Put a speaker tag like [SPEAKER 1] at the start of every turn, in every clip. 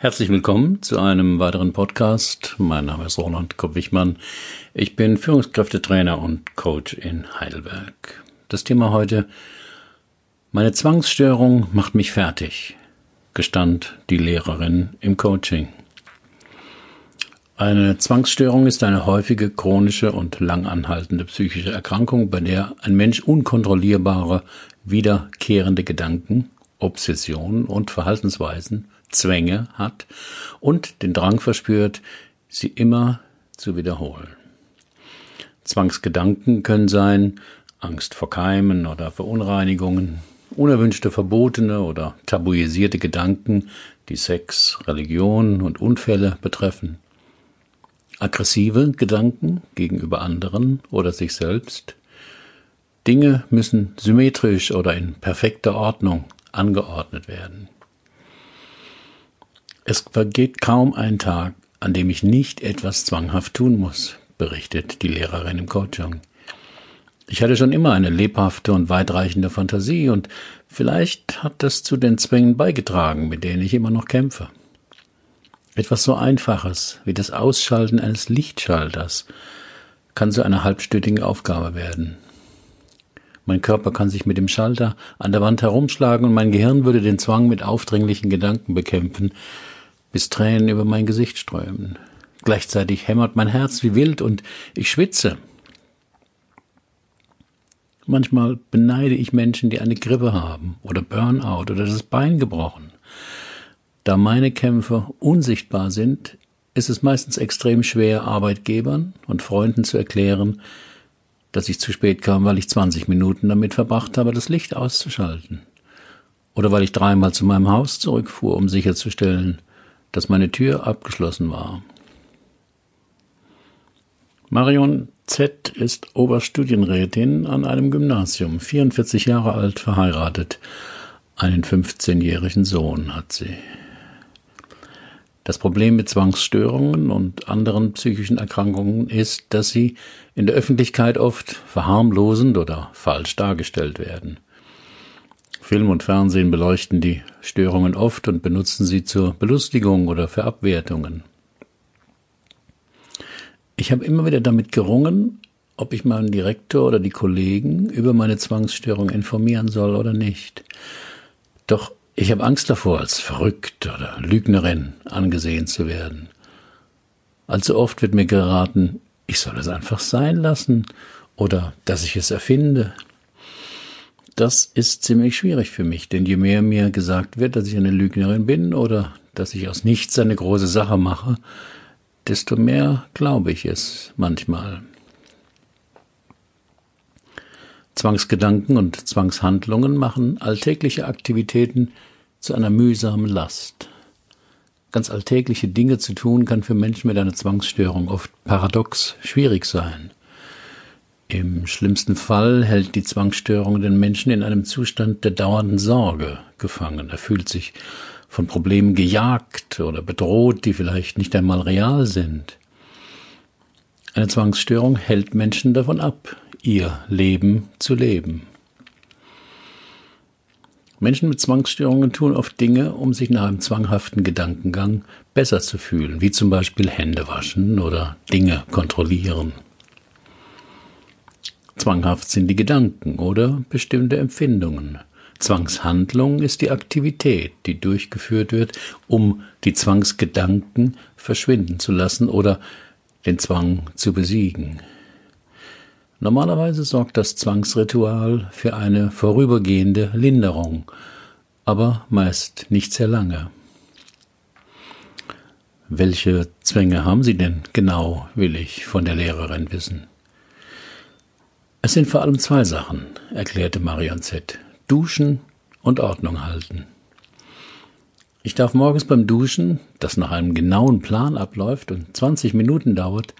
[SPEAKER 1] Herzlich willkommen zu einem weiteren Podcast. Mein Name ist Roland Kopp-Wichmann. Ich bin Führungskräftetrainer und Coach in Heidelberg. Das Thema heute, meine Zwangsstörung macht mich fertig, gestand die Lehrerin im Coaching. Eine Zwangsstörung ist eine häufige chronische und langanhaltende psychische Erkrankung, bei der ein Mensch unkontrollierbare, wiederkehrende Gedanken, Obsessionen und Verhaltensweisen Zwänge hat und den Drang verspürt, sie immer zu wiederholen. Zwangsgedanken können sein Angst vor Keimen oder Verunreinigungen, unerwünschte verbotene oder tabuisierte Gedanken, die Sex, Religion und Unfälle betreffen, aggressive Gedanken gegenüber anderen oder sich selbst, Dinge müssen symmetrisch oder in perfekter Ordnung angeordnet werden. Es vergeht kaum ein Tag, an dem ich nicht etwas zwanghaft tun muss, berichtet die Lehrerin im Coaching. Ich hatte schon immer eine lebhafte und weitreichende Fantasie und vielleicht hat das zu den Zwängen beigetragen, mit denen ich immer noch kämpfe. Etwas so Einfaches wie das Ausschalten eines Lichtschalters kann zu einer halbstündigen Aufgabe werden. Mein Körper kann sich mit dem Schalter an der Wand herumschlagen und mein Gehirn würde den Zwang mit aufdringlichen Gedanken bekämpfen, bis Tränen über mein Gesicht strömen. Gleichzeitig hämmert mein Herz wie wild und ich schwitze. Manchmal beneide ich Menschen, die eine Grippe haben oder Burnout oder das Bein gebrochen. Da meine Kämpfe unsichtbar sind, ist es meistens extrem schwer, Arbeitgebern und Freunden zu erklären, dass ich zu spät kam, weil ich 20 Minuten damit verbracht habe, das Licht auszuschalten. Oder weil ich dreimal zu meinem Haus zurückfuhr, um sicherzustellen, dass meine Tür abgeschlossen war. Marion Z. ist Oberstudienrätin an einem Gymnasium, 44 Jahre alt, verheiratet. Einen 15-jährigen Sohn hat sie. Das Problem mit Zwangsstörungen und anderen psychischen Erkrankungen ist, dass sie in der Öffentlichkeit oft verharmlosend oder falsch dargestellt werden. Film und Fernsehen beleuchten die Störungen oft und benutzen sie zur Belustigung oder für Abwertungen. Ich habe immer wieder damit gerungen, ob ich meinen Direktor oder die Kollegen über meine Zwangsstörung informieren soll oder nicht. Doch ich habe Angst davor, als verrückt oder Lügnerin angesehen zu werden. Allzu oft wird mir geraten, ich soll es einfach sein lassen oder dass ich es erfinde. Das ist ziemlich schwierig für mich, denn je mehr mir gesagt wird, dass ich eine Lügnerin bin oder dass ich aus nichts eine große Sache mache, desto mehr glaube ich es manchmal. Zwangsgedanken und Zwangshandlungen machen alltägliche Aktivitäten zu einer mühsamen Last. Ganz alltägliche Dinge zu tun kann für Menschen mit einer Zwangsstörung oft paradox schwierig sein. Im schlimmsten Fall hält die Zwangsstörung den Menschen in einem Zustand der dauernden Sorge gefangen. Er fühlt sich von Problemen gejagt oder bedroht, die vielleicht nicht einmal real sind. Eine Zwangsstörung hält Menschen davon ab, ihr Leben zu leben. Menschen mit Zwangsstörungen tun oft Dinge, um sich nach einem zwanghaften Gedankengang besser zu fühlen, wie zum Beispiel Hände waschen oder Dinge kontrollieren. Zwanghaft sind die Gedanken oder bestimmte Empfindungen. Zwangshandlung ist die Aktivität, die durchgeführt wird, um die Zwangsgedanken verschwinden zu lassen oder den Zwang zu besiegen. Normalerweise sorgt das Zwangsritual für eine vorübergehende Linderung, aber meist nicht sehr lange. Welche Zwänge haben Sie denn genau, will ich von der Lehrerin wissen. Es sind vor allem zwei Sachen, erklärte Marion Z. Duschen und Ordnung halten. Ich darf morgens beim Duschen, das nach einem genauen Plan abläuft und 20 Minuten dauert,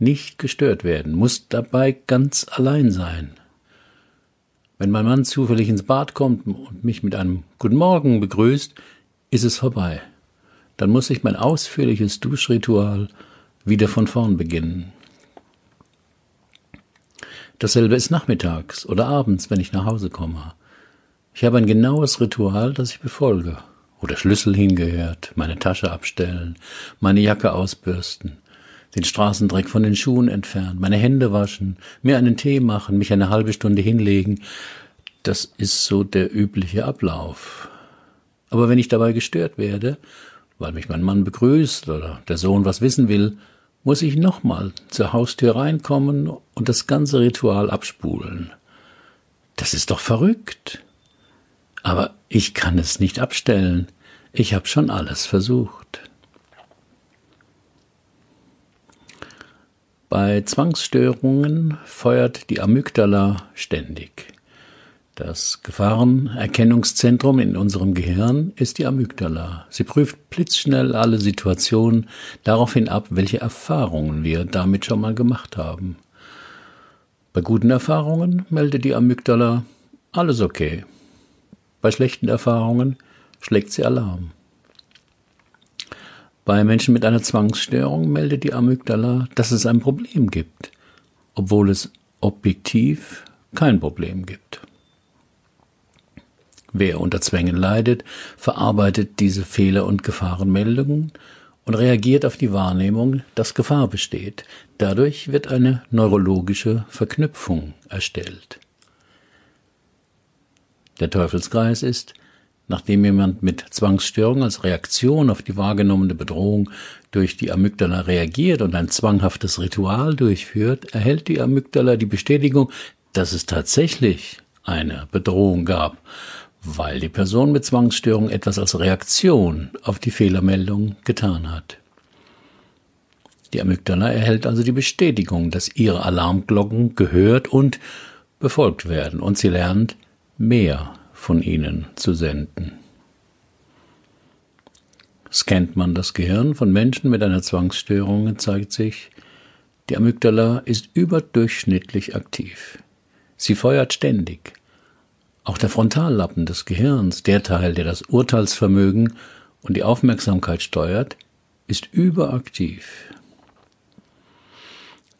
[SPEAKER 1] nicht gestört werden, muss dabei ganz allein sein. Wenn mein Mann zufällig ins Bad kommt und mich mit einem Guten Morgen begrüßt, ist es vorbei. Dann muss ich mein ausführliches Duschritual wieder von vorn beginnen. Dasselbe ist nachmittags oder abends, wenn ich nach Hause komme. Ich habe ein genaues Ritual, das ich befolge. wo der Schlüssel hingehört, meine Tasche abstellen, meine Jacke ausbürsten, den Straßendreck von den Schuhen entfernen, meine Hände waschen, mir einen Tee machen, mich eine halbe Stunde hinlegen. Das ist so der übliche Ablauf. Aber wenn ich dabei gestört werde, weil mich mein Mann begrüßt oder der Sohn was wissen will, muss ich nochmal zur Haustür reinkommen und das ganze Ritual abspulen. Das ist doch verrückt. Aber ich kann es nicht abstellen. Ich habe schon alles versucht. Bei Zwangsstörungen feuert die Amygdala ständig. Das Gefahrenerkennungszentrum in unserem Gehirn ist die Amygdala. Sie prüft blitzschnell alle Situationen daraufhin ab, welche Erfahrungen wir damit schon mal gemacht haben. Bei guten Erfahrungen meldet die Amygdala alles okay. Bei schlechten Erfahrungen schlägt sie Alarm. Bei Menschen mit einer Zwangsstörung meldet die Amygdala, dass es ein Problem gibt, obwohl es objektiv kein Problem gibt. Wer unter Zwängen leidet, verarbeitet diese Fehler- und Gefahrenmeldungen und reagiert auf die Wahrnehmung, dass Gefahr besteht. Dadurch wird eine neurologische Verknüpfung erstellt. Der Teufelskreis ist, nachdem jemand mit Zwangsstörung als Reaktion auf die wahrgenommene Bedrohung durch die Amygdala reagiert und ein zwanghaftes Ritual durchführt, erhält die Amygdala die Bestätigung, dass es tatsächlich eine Bedrohung gab weil die Person mit Zwangsstörung etwas als Reaktion auf die Fehlermeldung getan hat. Die Amygdala erhält also die Bestätigung, dass ihre Alarmglocken gehört und befolgt werden und sie lernt, mehr von ihnen zu senden. Scannt man das Gehirn von Menschen mit einer Zwangsstörung, zeigt sich, die Amygdala ist überdurchschnittlich aktiv. Sie feuert ständig. Auch der Frontallappen des Gehirns, der Teil, der das Urteilsvermögen und die Aufmerksamkeit steuert, ist überaktiv.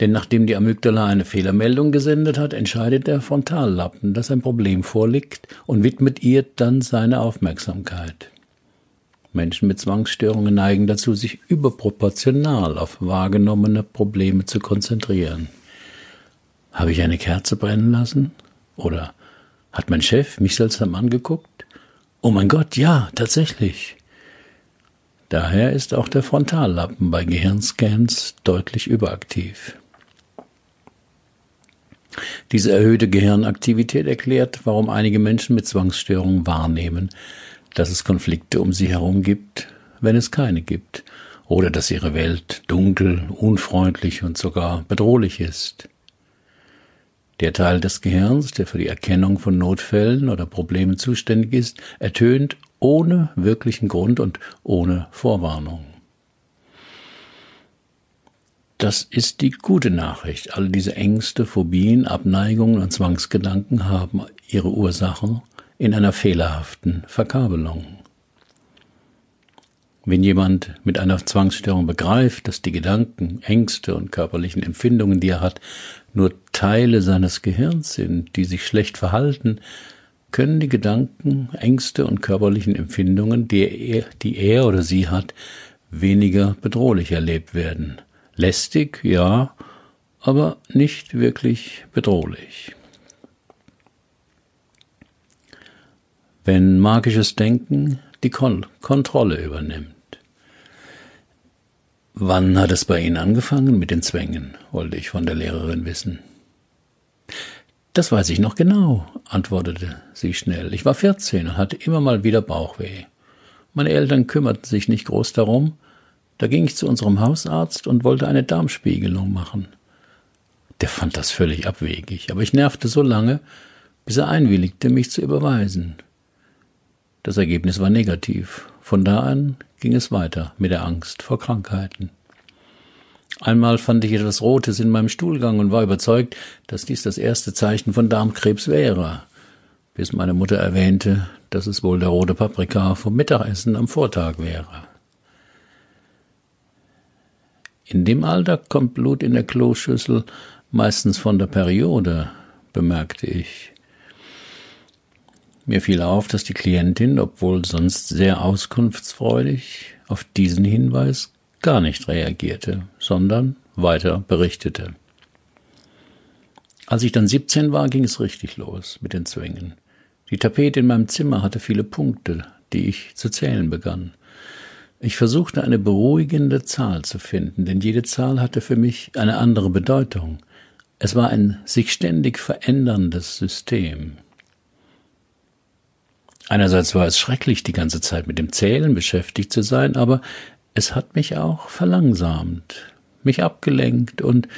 [SPEAKER 1] Denn nachdem die Amygdala eine Fehlermeldung gesendet hat, entscheidet der Frontallappen, dass ein Problem vorliegt und widmet ihr dann seine Aufmerksamkeit. Menschen mit Zwangsstörungen neigen dazu, sich überproportional auf wahrgenommene Probleme zu konzentrieren. Habe ich eine Kerze brennen lassen? Oder hat mein Chef mich seltsam angeguckt? Oh mein Gott, ja, tatsächlich. Daher ist auch der Frontallappen bei Gehirnscans deutlich überaktiv. Diese erhöhte Gehirnaktivität erklärt, warum einige Menschen mit Zwangsstörungen wahrnehmen, dass es Konflikte um sie herum gibt, wenn es keine gibt, oder dass ihre Welt dunkel, unfreundlich und sogar bedrohlich ist. Der Teil des Gehirns, der für die Erkennung von Notfällen oder Problemen zuständig ist, ertönt ohne wirklichen Grund und ohne Vorwarnung. Das ist die gute Nachricht. All diese Ängste, Phobien, Abneigungen und Zwangsgedanken haben ihre Ursachen in einer fehlerhaften Verkabelung. Wenn jemand mit einer Zwangsstörung begreift, dass die Gedanken, Ängste und körperlichen Empfindungen, die er hat, nur Teile seines Gehirns sind, die sich schlecht verhalten, können die Gedanken, Ängste und körperlichen Empfindungen, die er, die er oder sie hat, weniger bedrohlich erlebt werden. Lästig, ja, aber nicht wirklich bedrohlich. Wenn magisches Denken die Kon Kontrolle übernimmt. Wann hat es bei Ihnen angefangen mit den Zwängen? wollte ich von der Lehrerin wissen. Das weiß ich noch genau, antwortete sie schnell. Ich war vierzehn und hatte immer mal wieder Bauchweh. Meine Eltern kümmerten sich nicht groß darum. Da ging ich zu unserem Hausarzt und wollte eine Darmspiegelung machen. Der fand das völlig abwegig, aber ich nervte so lange, bis er einwilligte, mich zu überweisen. Das Ergebnis war negativ. Von da an ging es weiter mit der Angst vor Krankheiten. Einmal fand ich etwas Rotes in meinem Stuhlgang und war überzeugt, dass dies das erste Zeichen von Darmkrebs wäre, bis meine Mutter erwähnte, dass es wohl der rote Paprika vom Mittagessen am Vortag wäre. In dem Alter kommt Blut in der Kloschüssel meistens von der Periode, bemerkte ich. Mir fiel auf, dass die Klientin, obwohl sonst sehr auskunftsfreudig, auf diesen Hinweis gar nicht reagierte, sondern weiter berichtete. Als ich dann 17 war, ging es richtig los mit den Zwängen. Die Tapete in meinem Zimmer hatte viele Punkte, die ich zu zählen begann. Ich versuchte eine beruhigende Zahl zu finden, denn jede Zahl hatte für mich eine andere Bedeutung. Es war ein sich ständig veränderndes System. Einerseits war es schrecklich, die ganze Zeit mit dem Zählen beschäftigt zu sein, aber es hat mich auch verlangsamt, mich abgelenkt und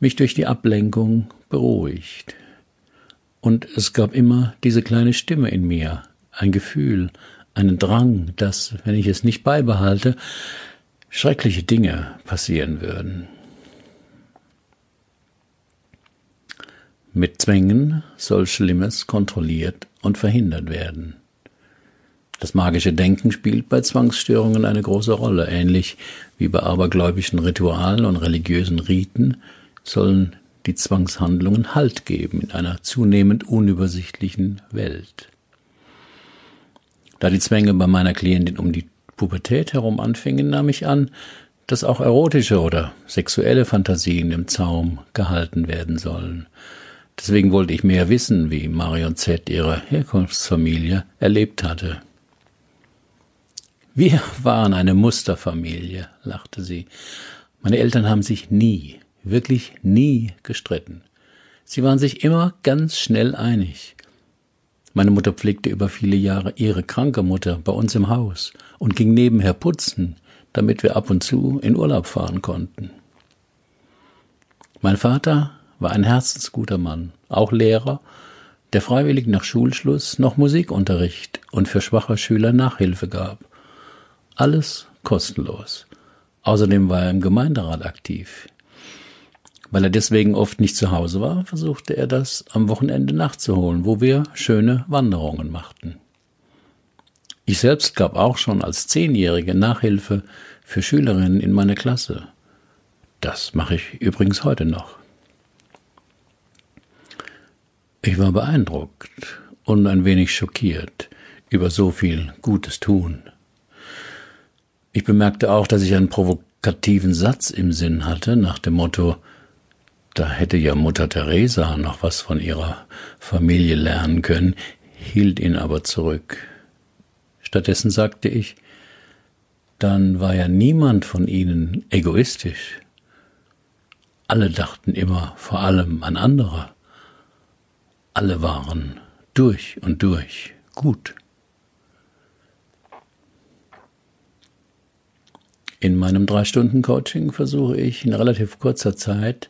[SPEAKER 1] mich durch die Ablenkung beruhigt. Und es gab immer diese kleine Stimme in mir, ein Gefühl, einen Drang, dass, wenn ich es nicht beibehalte, schreckliche Dinge passieren würden. Mit Zwängen soll Schlimmes kontrolliert und verhindert werden. Das magische Denken spielt bei Zwangsstörungen eine große Rolle. Ähnlich wie bei abergläubischen Ritualen und religiösen Riten sollen die Zwangshandlungen Halt geben in einer zunehmend unübersichtlichen Welt. Da die Zwänge bei meiner Klientin um die Pubertät herum anfingen, nahm ich an, dass auch erotische oder sexuelle Fantasien im Zaum gehalten werden sollen. Deswegen wollte ich mehr wissen, wie Marion Z. ihre Herkunftsfamilie erlebt hatte. Wir waren eine Musterfamilie, lachte sie. Meine Eltern haben sich nie, wirklich nie gestritten. Sie waren sich immer ganz schnell einig. Meine Mutter pflegte über viele Jahre ihre kranke Mutter bei uns im Haus und ging nebenher putzen, damit wir ab und zu in Urlaub fahren konnten. Mein Vater war ein herzensguter Mann, auch Lehrer, der freiwillig nach Schulschluss noch Musikunterricht und für schwache Schüler Nachhilfe gab. Alles kostenlos. Außerdem war er im Gemeinderat aktiv. Weil er deswegen oft nicht zu Hause war, versuchte er das am Wochenende nachzuholen, wo wir schöne Wanderungen machten. Ich selbst gab auch schon als Zehnjährige Nachhilfe für Schülerinnen in meiner Klasse. Das mache ich übrigens heute noch. Ich war beeindruckt und ein wenig schockiert über so viel gutes Tun. Ich bemerkte auch, dass ich einen provokativen Satz im Sinn hatte, nach dem Motto, da hätte ja Mutter Teresa noch was von ihrer Familie lernen können, hielt ihn aber zurück. Stattdessen sagte ich, dann war ja niemand von ihnen egoistisch. Alle dachten immer vor allem an andere. Alle waren durch und durch gut. In meinem Drei-Stunden-Coaching versuche ich in relativ kurzer Zeit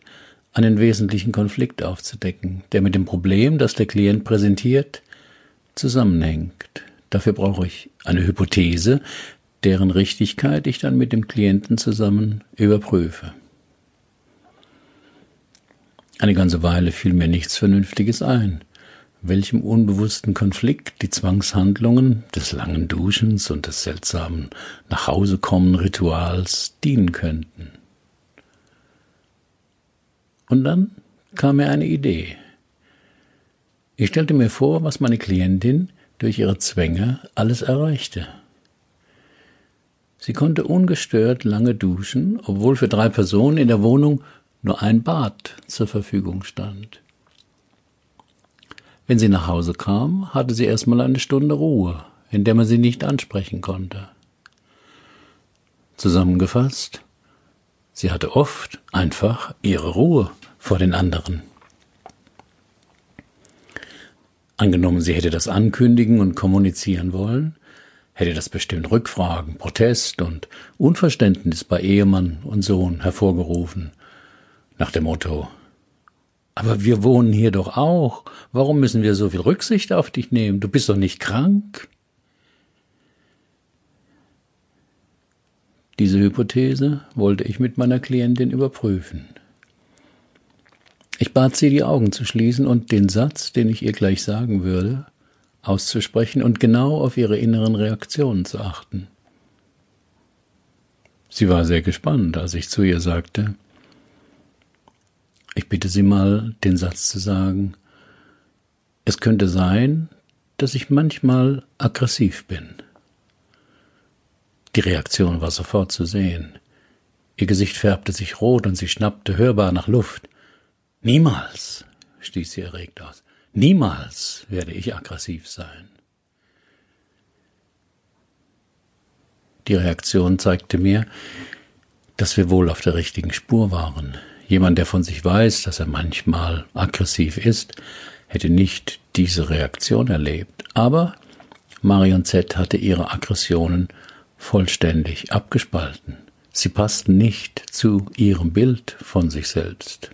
[SPEAKER 1] einen wesentlichen Konflikt aufzudecken, der mit dem Problem, das der Klient präsentiert, zusammenhängt. Dafür brauche ich eine Hypothese, deren Richtigkeit ich dann mit dem Klienten zusammen überprüfe. Eine ganze Weile fiel mir nichts Vernünftiges ein, welchem unbewussten Konflikt die Zwangshandlungen des langen Duschens und des seltsamen Nachhausekommen Rituals dienen könnten. Und dann kam mir eine Idee. Ich stellte mir vor, was meine Klientin durch ihre Zwänge alles erreichte. Sie konnte ungestört lange duschen, obwohl für drei Personen in der Wohnung nur ein Bad zur Verfügung stand. Wenn sie nach Hause kam, hatte sie erstmal eine Stunde Ruhe, in der man sie nicht ansprechen konnte. Zusammengefasst, sie hatte oft einfach ihre Ruhe vor den anderen. Angenommen, sie hätte das ankündigen und kommunizieren wollen, hätte das bestimmt Rückfragen, Protest und Unverständnis bei Ehemann und Sohn hervorgerufen, nach dem Motto Aber wir wohnen hier doch auch, warum müssen wir so viel Rücksicht auf dich nehmen? Du bist doch nicht krank. Diese Hypothese wollte ich mit meiner Klientin überprüfen. Ich bat sie, die Augen zu schließen und den Satz, den ich ihr gleich sagen würde, auszusprechen und genau auf ihre inneren Reaktionen zu achten. Sie war sehr gespannt, als ich zu ihr sagte, ich bitte Sie mal, den Satz zu sagen. Es könnte sein, dass ich manchmal aggressiv bin. Die Reaktion war sofort zu sehen. Ihr Gesicht färbte sich rot und sie schnappte hörbar nach Luft. Niemals, stieß sie erregt aus, niemals werde ich aggressiv sein. Die Reaktion zeigte mir, dass wir wohl auf der richtigen Spur waren. Jemand, der von sich weiß, dass er manchmal aggressiv ist, hätte nicht diese Reaktion erlebt. Aber Marion Z hatte ihre Aggressionen vollständig abgespalten. Sie passten nicht zu ihrem Bild von sich selbst.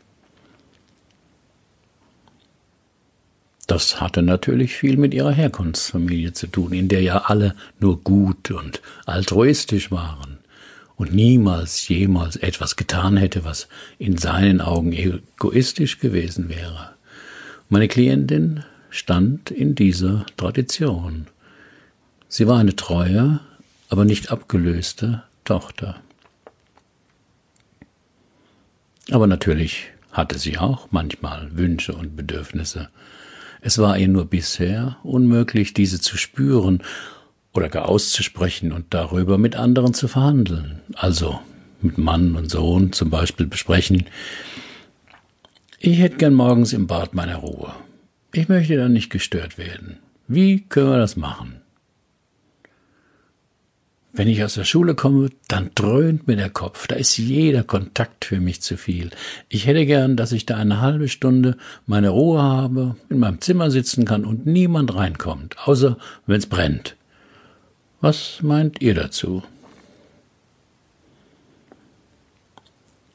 [SPEAKER 1] Das hatte natürlich viel mit ihrer Herkunftsfamilie zu tun, in der ja alle nur gut und altruistisch waren und niemals jemals etwas getan hätte, was in seinen Augen egoistisch gewesen wäre. Meine Klientin stand in dieser Tradition. Sie war eine treue, aber nicht abgelöste Tochter. Aber natürlich hatte sie auch manchmal Wünsche und Bedürfnisse. Es war ihr nur bisher unmöglich, diese zu spüren oder gar auszusprechen und darüber mit anderen zu verhandeln. Also mit Mann und Sohn zum Beispiel besprechen. Ich hätte gern morgens im Bad meine Ruhe. Ich möchte dann nicht gestört werden. Wie können wir das machen? Wenn ich aus der Schule komme, dann dröhnt mir der Kopf. Da ist jeder Kontakt für mich zu viel. Ich hätte gern, dass ich da eine halbe Stunde meine Ruhe habe, in meinem Zimmer sitzen kann und niemand reinkommt, außer wenn es brennt. Was meint ihr dazu?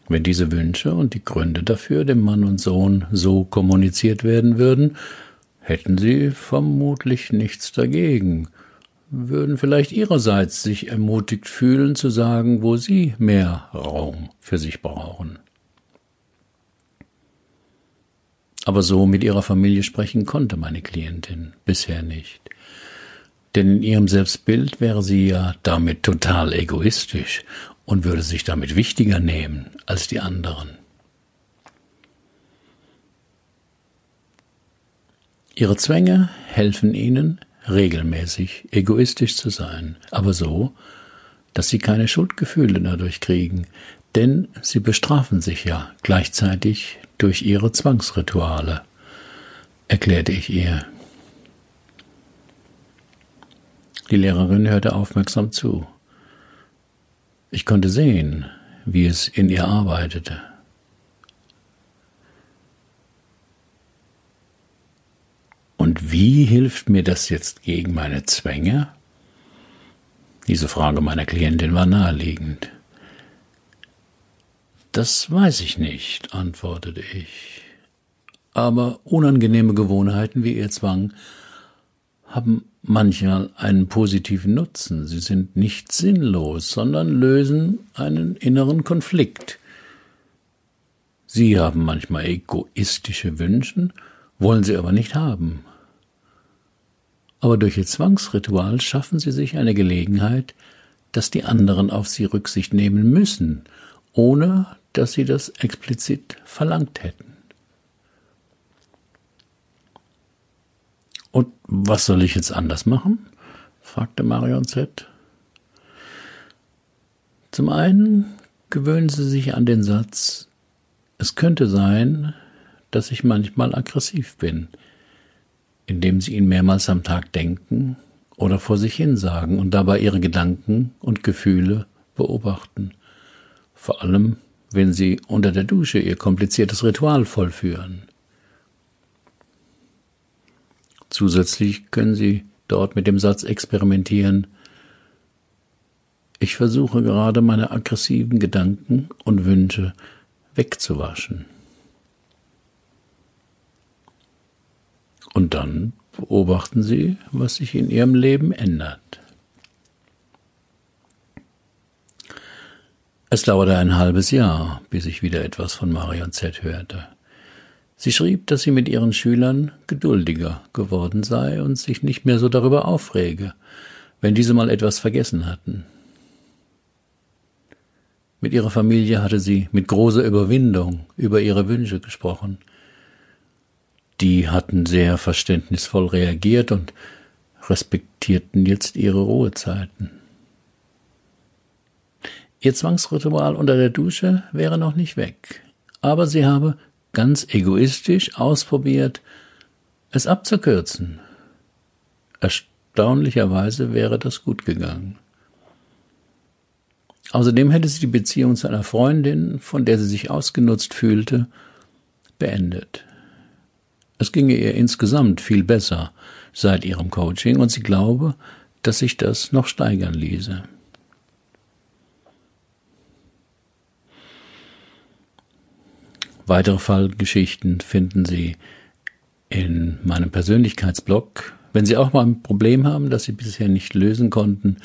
[SPEAKER 1] Wenn diese Wünsche und die Gründe dafür dem Mann und Sohn so kommuniziert werden würden, hätten sie vermutlich nichts dagegen würden vielleicht ihrerseits sich ermutigt fühlen zu sagen, wo sie mehr Raum für sich brauchen. Aber so mit ihrer Familie sprechen konnte meine Klientin bisher nicht. Denn in ihrem Selbstbild wäre sie ja damit total egoistisch und würde sich damit wichtiger nehmen als die anderen. Ihre Zwänge helfen ihnen, regelmäßig egoistisch zu sein, aber so, dass sie keine Schuldgefühle dadurch kriegen, denn sie bestrafen sich ja gleichzeitig durch ihre Zwangsrituale, erklärte ich ihr. Die Lehrerin hörte aufmerksam zu. Ich konnte sehen, wie es in ihr arbeitete. Und wie hilft mir das jetzt gegen meine Zwänge? Diese Frage meiner Klientin war naheliegend. Das weiß ich nicht, antwortete ich. Aber unangenehme Gewohnheiten wie ihr Zwang haben manchmal einen positiven Nutzen. Sie sind nicht sinnlos, sondern lösen einen inneren Konflikt. Sie haben manchmal egoistische Wünsche, wollen sie aber nicht haben aber durch ihr Zwangsritual schaffen sie sich eine Gelegenheit, dass die anderen auf sie Rücksicht nehmen müssen, ohne dass sie das explizit verlangt hätten. Und was soll ich jetzt anders machen? fragte Marion Z. Zum einen gewöhnen Sie sich an den Satz, es könnte sein, dass ich manchmal aggressiv bin, indem sie ihn mehrmals am Tag denken oder vor sich hin sagen und dabei ihre Gedanken und Gefühle beobachten. Vor allem, wenn sie unter der Dusche ihr kompliziertes Ritual vollführen. Zusätzlich können sie dort mit dem Satz experimentieren, ich versuche gerade meine aggressiven Gedanken und Wünsche wegzuwaschen. Und dann beobachten Sie, was sich in Ihrem Leben ändert. Es dauerte ein halbes Jahr, bis ich wieder etwas von Marion Z hörte. Sie schrieb, dass sie mit ihren Schülern geduldiger geworden sei und sich nicht mehr so darüber aufrege, wenn diese mal etwas vergessen hatten. Mit ihrer Familie hatte sie mit großer Überwindung über ihre Wünsche gesprochen, die hatten sehr verständnisvoll reagiert und respektierten jetzt ihre Ruhezeiten. Ihr Zwangsritual unter der Dusche wäre noch nicht weg, aber sie habe ganz egoistisch ausprobiert, es abzukürzen. Erstaunlicherweise wäre das gut gegangen. Außerdem hätte sie die Beziehung zu einer Freundin, von der sie sich ausgenutzt fühlte, beendet. Es ginge ihr insgesamt viel besser seit ihrem Coaching und sie glaube, dass sich das noch steigern ließe. Weitere Fallgeschichten finden Sie in meinem Persönlichkeitsblog. Wenn Sie auch mal ein Problem haben, das Sie bisher nicht lösen konnten,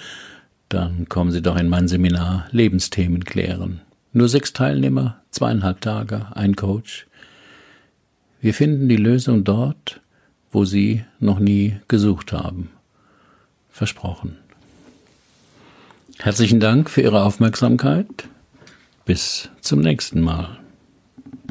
[SPEAKER 1] dann kommen Sie doch in mein Seminar Lebensthemen klären. Nur sechs Teilnehmer, zweieinhalb Tage, ein Coach. Wir finden die Lösung dort, wo Sie noch nie gesucht haben. Versprochen. Herzlichen Dank für Ihre Aufmerksamkeit. Bis zum nächsten Mal.